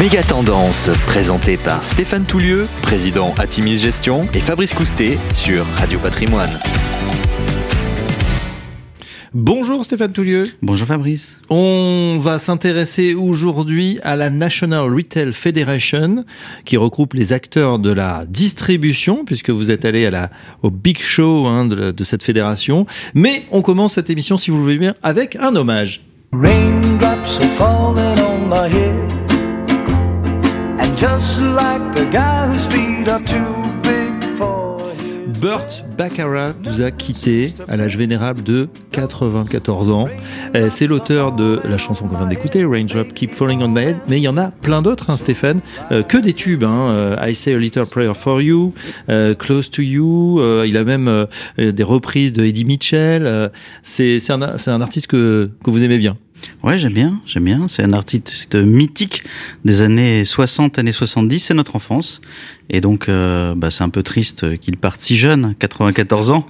Méga Tendance, présenté par Stéphane Toulieu, président Atimis Gestion, et Fabrice Coustet sur Radio Patrimoine. Bonjour Stéphane Toulieu. Bonjour Fabrice. On va s'intéresser aujourd'hui à la National Retail Federation qui regroupe les acteurs de la distribution puisque vous êtes allé à la, au Big Show hein, de, de cette fédération. Mais on commence cette émission, si vous le voulez bien, avec un hommage. Raindrops are falling on my head just like the guy whose feet are too big for Burt Baccarat nous a quitté à l'âge vénérable de 94 ans. Euh, c'est l'auteur de la chanson qu'on vient d'écouter, Raindrop Keep Falling on My Head, mais il y en a plein d'autres, hein, Stéphane, euh, que des tubes. Hein. Euh, I Say a Little Prayer for You, Close to You. il a même des reprises de Eddie Mitchell. c'est un, un artiste que, que vous aimez bien. Ouais, j'aime bien, j'aime bien. C'est un artiste mythique des années 60, années 70, c'est notre enfance. Et donc, euh, bah, c'est un peu triste qu'il parte si jeune, 94 ans,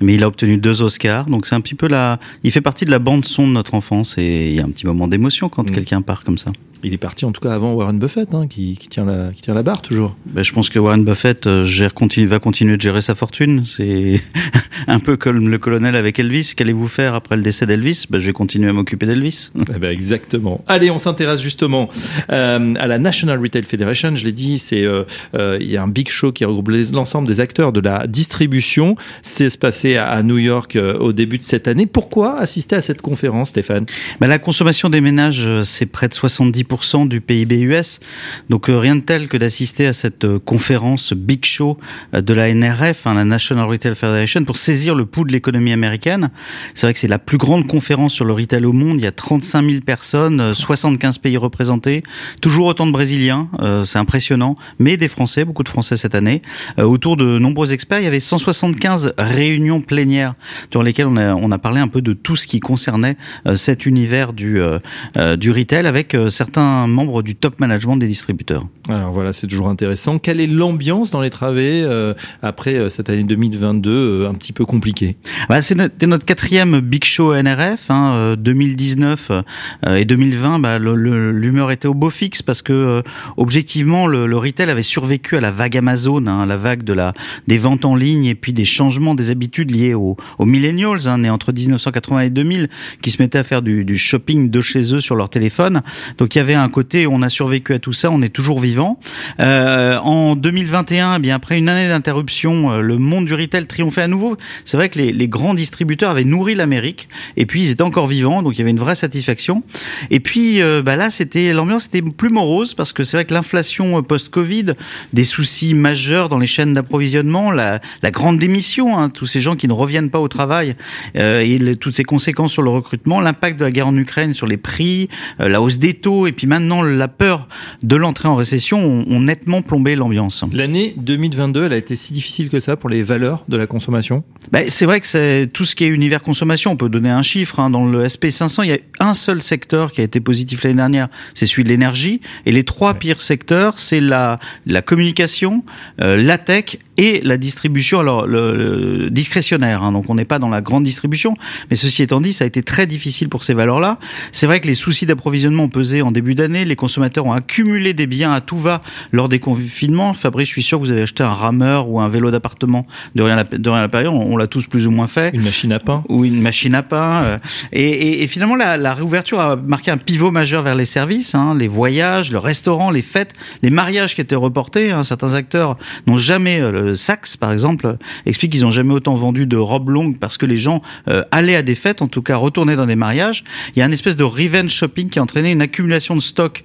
mais il a obtenu deux Oscars. Donc, c'est un petit peu la. Il fait partie de la bande son de notre enfance et il y a un petit moment d'émotion quand mm. quelqu'un part comme ça. Il est parti en tout cas avant Warren Buffett, hein, qui, qui, tient la, qui tient la barre toujours. Ben, je pense que Warren Buffett euh, gère, continue, va continuer de gérer sa fortune. C'est un peu comme le colonel avec Elvis. Qu'allez-vous faire après le décès d'Elvis? Ben, Je vais continuer à m'occuper d'Elvis. Eh ben, exactement. Allez, on s'intéresse justement euh, à la National Retail Federation. Je l'ai dit, c'est euh, euh il y a un big show qui regroupe l'ensemble des acteurs de la distribution. C'est se passé à, New York au début de cette année. Pourquoi assister à cette conférence, Stéphane? La consommation des ménages, c'est près de 70 du PIB US. Donc euh, rien de tel que d'assister à cette euh, conférence Big Show euh, de la NRF, hein, la National Retail Federation, pour saisir le pouls de l'économie américaine. C'est vrai que c'est la plus grande conférence sur le retail au monde. Il y a 35 000 personnes, 75 pays représentés, toujours autant de Brésiliens, c'est impressionnant, mais des Français, beaucoup de Français cette année. autour de nombreux experts, il y avait 175 réunions plénières durant lesquelles on a, parlé un peu de tout ce qui concernait cet univers du, du retail avec certains membre du top management des distributeurs. Alors voilà, c'est toujours intéressant. Quelle est l'ambiance dans les travées euh, après euh, cette année 2022 euh, un petit peu compliquée? Bah, C'était notre, quatrième Big Show NRF. Hein, 2019 et 2020, bah, l'humeur était au beau fixe parce que objectivement, le, retail avait survécu à la vague Amazon, hein, la vague de la, des ventes en ligne et puis des changements des habitudes liés aux, aux millennials, hein, nés entre 1980 et 2000, qui se mettaient à faire du, du shopping de chez eux sur leur téléphone. Donc il y avait un côté, on a survécu à tout ça, on est toujours vivant. Euh, en 2021, eh bien après une année d'interruption, euh, le monde du retail triomphait à nouveau. C'est vrai que les, grands distributeurs avaient nourri l'Amérique, et puis ils étaient encore vivants, donc il y avait une vraie satisfaction. Et puis euh, bah là, c'était l'ambiance était plus morose parce que c'est vrai que l'inflation post-Covid, des soucis majeurs dans les chaînes d'approvisionnement, la, grande démission, hein, tous ces gens qui ne reviennent pas au travail, et toutes ces conséquences sur le recrutement, l'impact de la guerre en Ukraine sur les prix, la hausse des taux, et puis maintenant la peur de l'entrée en récession ont, nettement plombé l'ambiance. L'année 2022, elle a été si difficile que ça pour les valeurs de la consommation? Ben, C'est vrai que c'est tout ce qui est univers consommation. On peut donner un chiffre. Hein. Dans le SP500, il y a un seul secteur qui a été positif l'année dernière, c'est celui de l'énergie. Et les trois pires secteurs, c'est la, la communication, euh, la tech et la distribution, alors le, discrétionnaire. Hein, donc on n'est pas dans la grande distribution, mais ceci étant dit, ça a été très difficile pour ces valeurs-là. C'est vrai que les soucis d'approvisionnement ont pesé en début d'année. Les consommateurs ont accumulé des biens à tout va lors des confinements. Fabrice, je suis sûr que vous avez acheté un rameur ou un vélo d'appartement de rien, de rien à la période. On, l'a tous plus ou moins fait. Une machine à pain. Ou une machine à pain. Euh, et, et, et, finalement, la, la, réouverture a marqué un pivot majeur vers les services, hein, les voyages, le restaurant, les fêtes, les mariages qui étaient reportés. Hein. Certains acteurs n'ont jamais euh, Saks, par exemple, explique qu'ils n'ont jamais autant vendu de robes longues parce que les gens euh, allaient à des fêtes, en tout cas retournaient dans des mariages. Il y a une espèce de revenge shopping qui a entraîné une accumulation de stock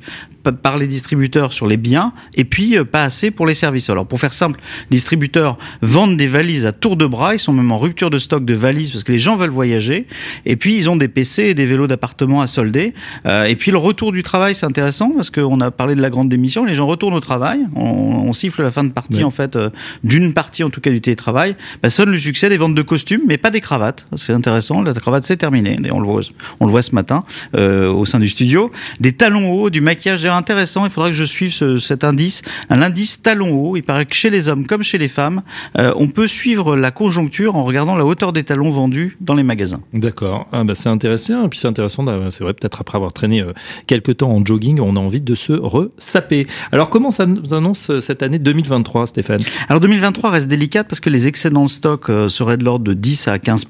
par les distributeurs sur les biens et puis euh, pas assez pour les services. Alors pour faire simple, les distributeurs vendent des valises à tour de bras, ils sont même en rupture de stock de valises parce que les gens veulent voyager et puis ils ont des PC et des vélos d'appartement à solder. Euh, et puis le retour du travail, c'est intéressant parce qu'on a parlé de la grande démission, les gens retournent au travail, on, siffle la fin de partie en fait d'une partie en tout cas du télétravail, bah, sonne le succès des ventes de costumes, mais pas des cravates. C'est intéressant, la cravate c'est terminé. On le voit, on le voit ce matin euh, au sein du studio. Des talons hauts, du maquillage intéressant. Il faudra que je suive ce, cet indice, un indice talon haut. Il paraît que chez les hommes comme chez les femmes, euh, on peut suivre la conjoncture en regardant la hauteur des talons vendus dans les magasins. D'accord. Ah bah c'est intéressant. Et puis c'est intéressant, c'est vrai, peut-être après avoir traîné euh, quelques temps en jogging, on a envie de se ressaper. Alors comment ça nous annonce cette année 2023, Stéphane? Alors 2023 reste délicate parce que les excédents de stock euh, seraient de l'ordre de 10 à 15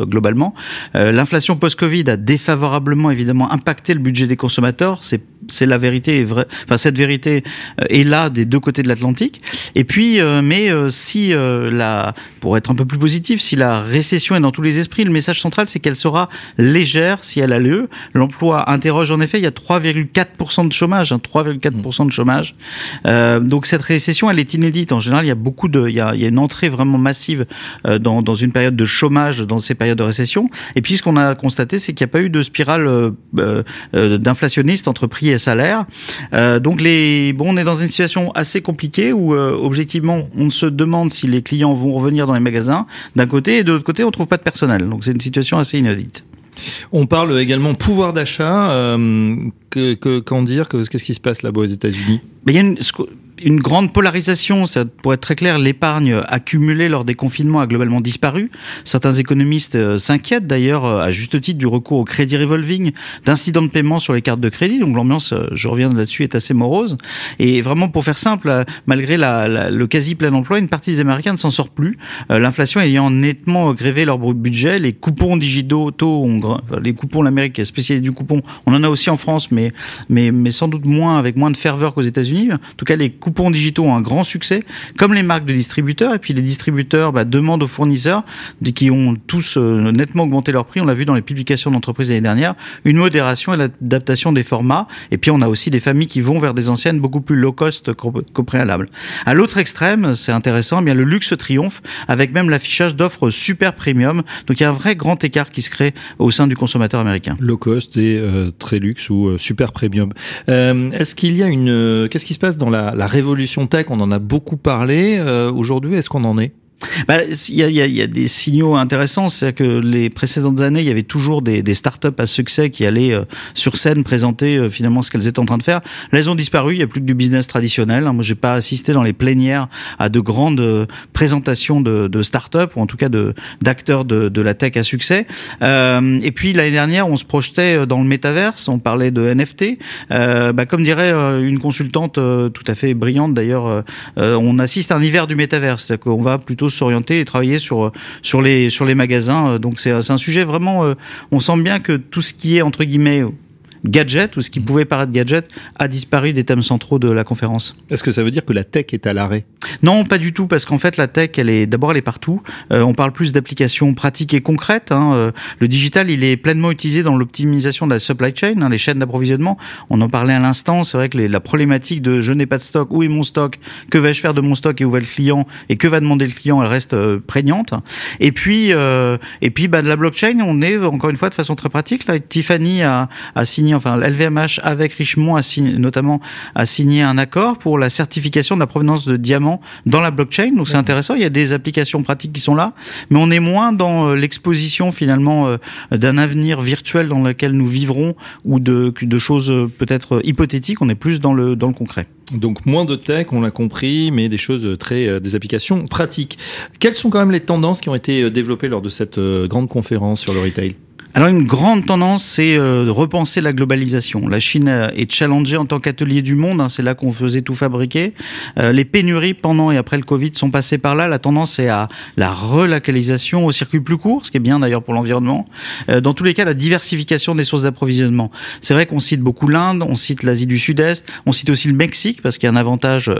globalement. L'inflation post-Covid a défavorablement évidemment impacté le budget des consommateurs. C'est la vérité. Enfin, cette vérité est là des deux côtés de l'Atlantique. Et puis, mais si la, pour être un peu plus positif, si la récession est dans tous les esprits, le message central c'est qu'elle sera légère si elle a lieu. L'emploi interroge en effet, il y a 3,4% de chômage, 3,4% hein, de chômage. Euh, donc cette récession, elle est inédite. En général, il y a beaucoup de, il y a, il y a une entrée vraiment massive euh, dans, dans une période de chômage, dans ces périodes de récession. Et puis ce qu'on a constaté, c'est qu'il n'y a pas eu de spirale euh, euh, d'inflationniste entre prix et salaire. Euh, donc les, bon, on est dans une situation assez compliquée où objectivement, on se demande si les clients vont revenir dans les magasins d'un côté et de l'autre côté, on trouve pas de personnel. Donc c'est une situation assez inédite. On parle également pouvoir d'achat. Euh, que, qu'en dire Qu'est-ce qui se passe là-bas aux États-Unis? Il y a une, une grande polarisation. Ça, pour être très clair, l'épargne accumulée lors des confinements a globalement disparu. Certains économistes euh, s'inquiètent d'ailleurs, euh, à juste titre, du recours au crédit revolving, d'incidents de paiement sur les cartes de crédit. Donc l'ambiance, euh, je reviens là-dessus, est assez morose. Et vraiment, pour faire simple, malgré la, le quasi plein emploi, une partie des Américains ne s'en sort plus. L'inflation ayant nettement grévé leur budget, les coupons digitaux, ont, les coupons, l'Amérique spécialiste du coupon, on en a aussi en France, mais, mais, mais sans doute moins, avec moins de ferveur qu'aux États-Unis. En tout cas, les coupons digitaux ont un grand succès, comme les marques de distributeurs. Et puis les distributeurs bah, demandent aux fournisseurs, qui ont tous euh, nettement augmenté leur prix, on l'a vu dans les publications d'entreprises l'année dernière, une modération et l'adaptation des formats. Et puis on a aussi des familles qui vont vers des anciennes beaucoup plus low cost qu'au préalable. À l'autre extrême, c'est intéressant, eh bien le luxe triomphe, avec même l'affichage d'offres super premium. Donc il y a un vrai grand écart qui se crée au sein du consommateur américain. Low cost et euh, très luxe ou euh, super premium. Est-ce qu'il y a une... Qu'est-ce qui se passe dans la, la révolution tech, on en a beaucoup parlé. Euh, aujourd'hui, est-ce qu'on en est? Bah, il y, a, y, a, y, a, des signaux intéressants, c'est que les précédentes années, il y avait toujours des, des startups à succès qui allaient euh, sur scène présenter euh, finalement ce qu'elles étaient en train de faire. Là, elles ont disparu. Il y a plus que du business traditionnel. Hein. Moi, j'ai pas assisté dans les plénières à de grandes euh, présentations de, de startups ou en tout cas de d'acteurs de, de, la tech à succès. et puis l'année dernière, on se projetait dans le métaverse. On parlait de NFT. Bah, comme dirait une consultante tout à fait brillante d'ailleurs, on assiste à un hiver du métaverse, c'est-à-dire qu'on va plutôt s'orienter et travailler sur sur les sur les magasins. Donc c'est un sujet vraiment. Euh, on sent bien que tout ce qui est entre guillemets gadget ou ce qui mm. pouvait paraître gadget a disparu des thèmes centraux de la conférence. Est-ce que ça veut dire que la tech est à l'arrêt? Non, pas du tout, parce qu'en fait la tech, elle est d'abord elle est partout. Euh, on parle plus d'applications pratiques et concrètes. Hein. Euh, le digital, il est pleinement utilisé dans l'optimisation de la supply chain, hein, les chaînes d'approvisionnement. On en parlait à l'instant. C'est vrai que les, la problématique de je n'ai pas de stock, où est mon stock, que vais-je faire de mon stock et où va le client et que va demander le client, elle reste euh, prégnante. Et puis et puis bah, de la blockchain, on est encore une fois de façon très pratique. Là, Tiffany a, a signé enfin LVMH avec Richemont a signé, notamment a signé un accord pour la certification de la provenance de diamants dans la blockchain. Donc c'est intéressant. Il y a des applications pratiques qui sont là, mais on est moins dans euh, l'exposition finalement euh, d'un avenir virtuel dans lequel nous vivrons ou de, de choses euh, peut-être hypothétiques. On est plus dans le dans le concret. Donc moins de tech, on l'a compris, mais des choses très, des applications pratiques. Quelles sont quand même les tendances qui ont été développées lors de cette grande conférence sur le retail? Alors une grande tendance, c'est euh, de repenser la globalisation. La Chine est challengée en tant qu'atelier du monde, hein, c'est là qu'on faisait tout fabriquer. Euh, les pénuries pendant et après le Covid sont passées par là. La tendance est à la relocalisation au circuit plus court, ce qui est bien d'ailleurs pour l'environnement. Euh, dans tous les cas, la diversification des sources d'approvisionnement. C'est vrai qu'on cite beaucoup l'Inde, on cite l'Asie du Sud-Est, on cite aussi le Mexique parce qu'il y a un avantage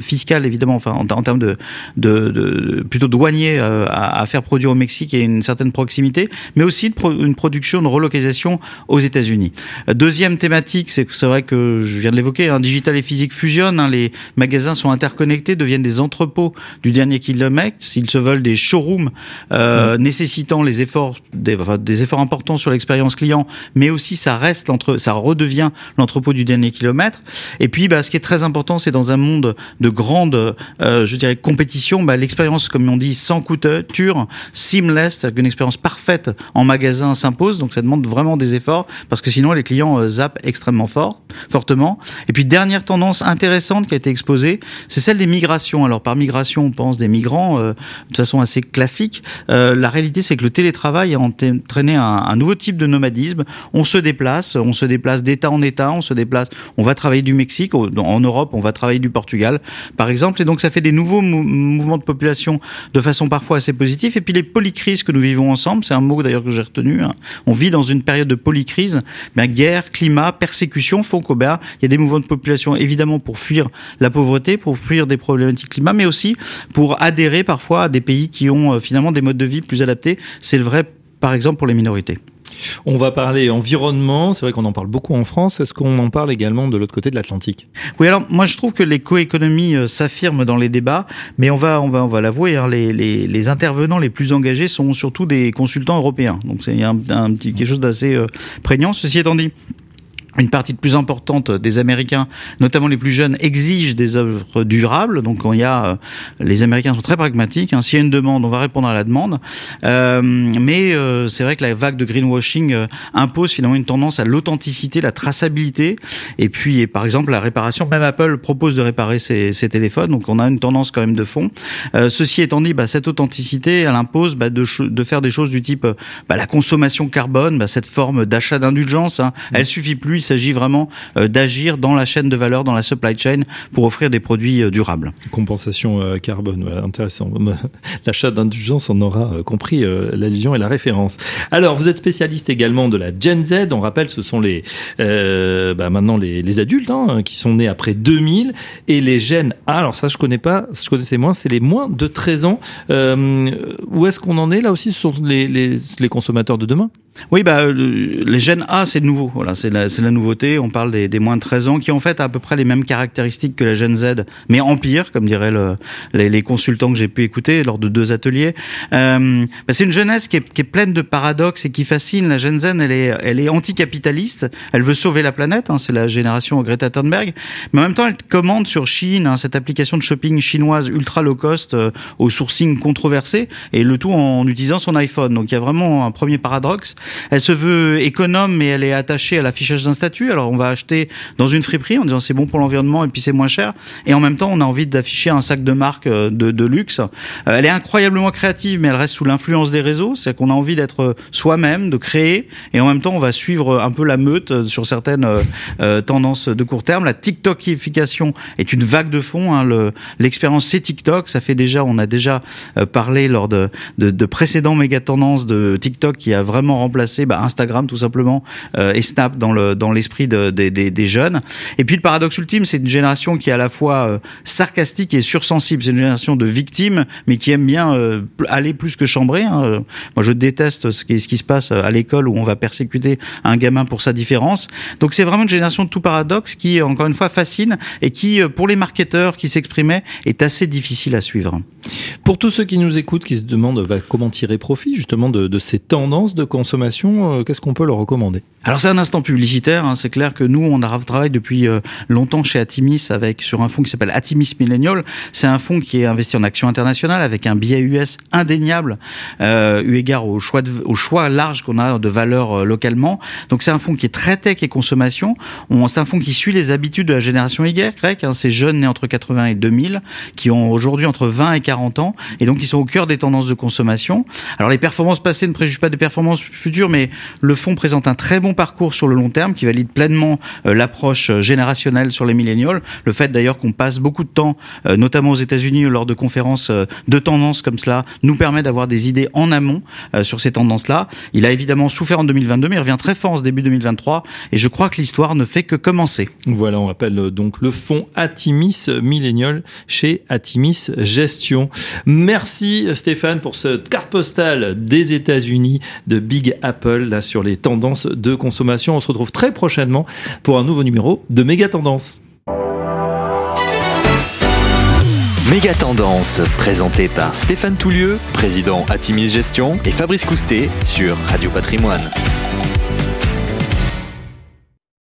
fiscal évidemment, enfin en, termes de, de, de, plutôt douanier à, à, faire produire au Mexique et une certaine proximité, mais aussi de une production, une relocalisation aux États-Unis. Deuxième thématique, c'est c'est vrai que je viens de l'évoquer, hein, digital et physique fusionnent, hein, les magasins sont interconnectés, deviennent des entrepôts du dernier kilomètre, s'ils se veulent des showrooms euh, nécessitant les efforts, des, enfin, des efforts importants sur l'expérience client, mais aussi ça reste l'entre, ça redevient l'entrepôt du dernier kilomètre. Et puis, bah, ce qui est très important, c'est dans un monde de grande, euh, je dirais, compétition, bah, l'expérience, comme on dit, sans couture, seamless, qu'une expérience parfaite en magasin s'impose. Donc, ça demande vraiment des efforts parce que sinon, les clients euh, zappent extrêmement fort, fortement. Et puis, dernière tendance intéressante qui a été exposée, c'est celle des migrations. Alors, par migration, on pense des migrants euh, de façon assez classique. Euh, la réalité, c'est que le télétravail a entraîné un, nouveau type de nomadisme. On se déplace, on se déplace d'État en État, on se déplace, on va travailler du Mexique, en Europe, on va travailler du Portugal, par exemple. Et donc, ça fait des nouveaux mou- mouvements de population de façon parfois assez positive. Et puis, les polycrises que nous vivons ensemble, c'est un mot d'ailleurs que j'ai retenu. Hein. On vit dans une période de polycrise. Ben, guerre, climat, persécution font qu'au il y a des mouvements de population évidemment pour fuir la pauvreté, pour fuir des problématiques climat, mais aussi pour adhérer parfois à des pays qui ont euh, finalement des modes de vie plus adaptés. C'est le vrai, par exemple, pour les minorités. On va parler environnement. C'est vrai qu'on en parle beaucoup en France. Est-ce qu'on en parle également de l'autre côté de l'Atlantique? Oui, alors moi je trouve que l'écoéconomie euh, s'affirme dans les débats, mais on va, on va, on va l'avouer, hein, les, intervenants les plus engagés sont surtout des consultants européens. Donc c'est un, quelque chose d'assez euh, prégnant. Ceci étant dit. Une partie de plus importante des Américains, notamment les plus jeunes, exigent des œuvres durables. Donc, il y a, euh, les Américains sont très pragmatiques. Hein. S'il y a une demande, on va répondre à la demande. Euh, mais euh, c'est vrai que la vague de greenwashing euh, impose finalement une tendance à l'authenticité, la traçabilité, et puis, par exemple, la réparation. Même Apple propose de réparer ses, téléphones, donc on a une tendance quand même de fond. Euh, ceci étant dit, bah, cette authenticité, elle impose bah, de, de faire des choses du type bah, la consommation carbone, bah, cette forme d'achat d'indulgence. Hein, elle suffit plus. Il s'agit vraiment euh, d'agir dans la chaîne de valeur, dans la supply chain, pour offrir des produits euh, durables. Compensation euh, carbone, voilà, intéressant. L'achat d'indulgence, on aura compris l'allusion et la référence. Alors, vous êtes spécialiste également de la Gen Z. On rappelle, ce sont les euh, bah, maintenant les, les adultes hein, qui sont nés après 2000 et les Gen A. Alors ça, je connais pas, je connaissais moins. C'est les moins de 13 ans. Euh, où est-ce qu'on en est là aussi? Ce sont les, les, les consommateurs de demain? Oui, bah, euh, les gènes A, c'est nouveau. Voilà, c'est la, la nouveauté. On parle des, des moins de 13 ans qui, en fait, a à peu près les mêmes caractéristiques que la gène Z, mais en pire, comme diraient le, les, les consultants que j'ai pu écouter lors de deux ateliers. Euh, bah, c'est une jeunesse qui est, qui est pleine de paradoxes et qui fascine. La gène Z, elle est, elle est anticapitaliste. Elle veut sauver la planète. Hein, c'est la génération Greta Thunberg. Mais en même temps, elle commande sur Chine, hein, cette application de shopping chinoise ultra low cost euh, au sourcing controversé, et le tout en utilisant son iPhone. Donc il y a vraiment un premier paradoxe. Elle se veut économe, mais elle est attachée à l'affichage d'un statut. Alors on va acheter dans une friperie en disant c'est bon pour l'environnement et puis c'est moins cher. Et en même temps, on a envie d'afficher un sac de marque euh, de, luxe. Euh, Elle est incroyablement créative, mais elle reste sous l'influence des réseaux. C'est qu'on a envie d'être soi-même, de créer, et en même temps, on va suivre un peu la meute euh, sur certaines euh, euh, tendances de court terme. La TikTokification est une vague de fond. Hein. Le- L'expérience c'est TikTok. Ça fait déjà, on a déjà euh, parlé lors de, de, de précédents méga tendances de TikTok qui a vraiment remplacé bah, Instagram tout simplement euh, et Snap dans le dans l'esprit de- des- jeunes. Et puis le paradoxe ultime, c'est une génération qui est à la fois euh, sarcastique et sursensible. C'est une génération de victimes, mais qui aime bien euh, aller plus que chambrer. hein. Moi, je déteste ce qui, ce qui se passe à l'école où on va persécuter un gamin pour sa différence. Donc c'est vraiment une génération de tout paradoxe qui, encore une fois, fascine et qui, pour les marketeurs qui s'exprimaient, est assez difficile à suivre. Pour tous ceux qui nous écoutent, qui se demandent bah, comment tirer profit justement de, de ces tendances de consommation, euh, qu'est-ce qu'on peut leur recommander? Alors c'est un instant publicitaire, hein. c'est clair que nous on a travaillé depuis euh, longtemps chez Atimis avec sur un fonds qui s'appelle Atimis Millennial. C'est un fonds qui est investi en action internationale avec un biais US indéniable euh, eu égard au choix de, au choix large qu'on a de valeurs euh, localement. Donc c'est un fonds qui est très tech et consommation. On- C'est un fonds qui suit les habitudes de la génération Y, hein, ces jeunes nés entre 80 et 2000 qui ont aujourd'hui entre 20 et 40 et donc ils sont au cœur des tendances de consommation. Alors les performances passées ne préjugent pas des performances futures, mais le fonds présente un très bon parcours sur le long terme qui valide pleinement euh, l'approche euh, générationnelle sur les millénials. Le fait d'ailleurs qu'on passe beaucoup de temps, euh, notamment aux États-Unis lors de conférences de tendances comme cela, nous permet d'avoir des idées en amont sur ces tendances-là. Il a évidemment souffert en 2022, mais il revient très fort en ce début 2023, et je crois que l'histoire ne fait que commencer. Voilà, on appelle euh, donc le fonds Atimis Millennial chez Atimis Gestion. Merci Stéphane pour cette carte postale des États-Unis de Big Apple là sur les tendances de consommation. On se retrouve très prochainement pour un nouveau numéro de Méga Tendance. Méga Tendance, présenté par Stéphane Toulieu, président Atimis Gestion, et Fabrice Coustet sur Radio Patrimoine.